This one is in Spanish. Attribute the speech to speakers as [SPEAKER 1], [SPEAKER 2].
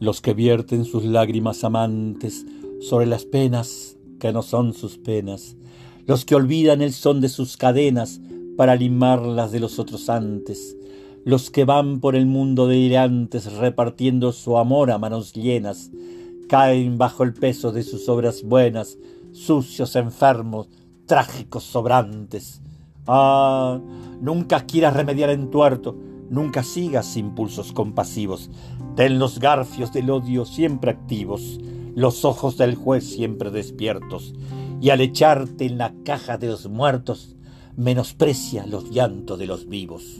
[SPEAKER 1] los que vierten sus lágrimas amantes sobre las penas que no son sus penas, los que olvidan el son de sus cadenas para limarlas de los otros antes, los que van por el mundo delirantes repartiendo su amor a manos llenas, caen bajo el peso de sus obras buenas, sucios, enfermos, trágicos, sobrantes. Ah, nunca quieras remediar en tuerto, nunca sigas impulsos compasivos. Ten los garfios del odio siempre activos, los ojos del juez siempre despiertos, y al echarte en la caja de los muertos, menosprecia los llantos de los vivos.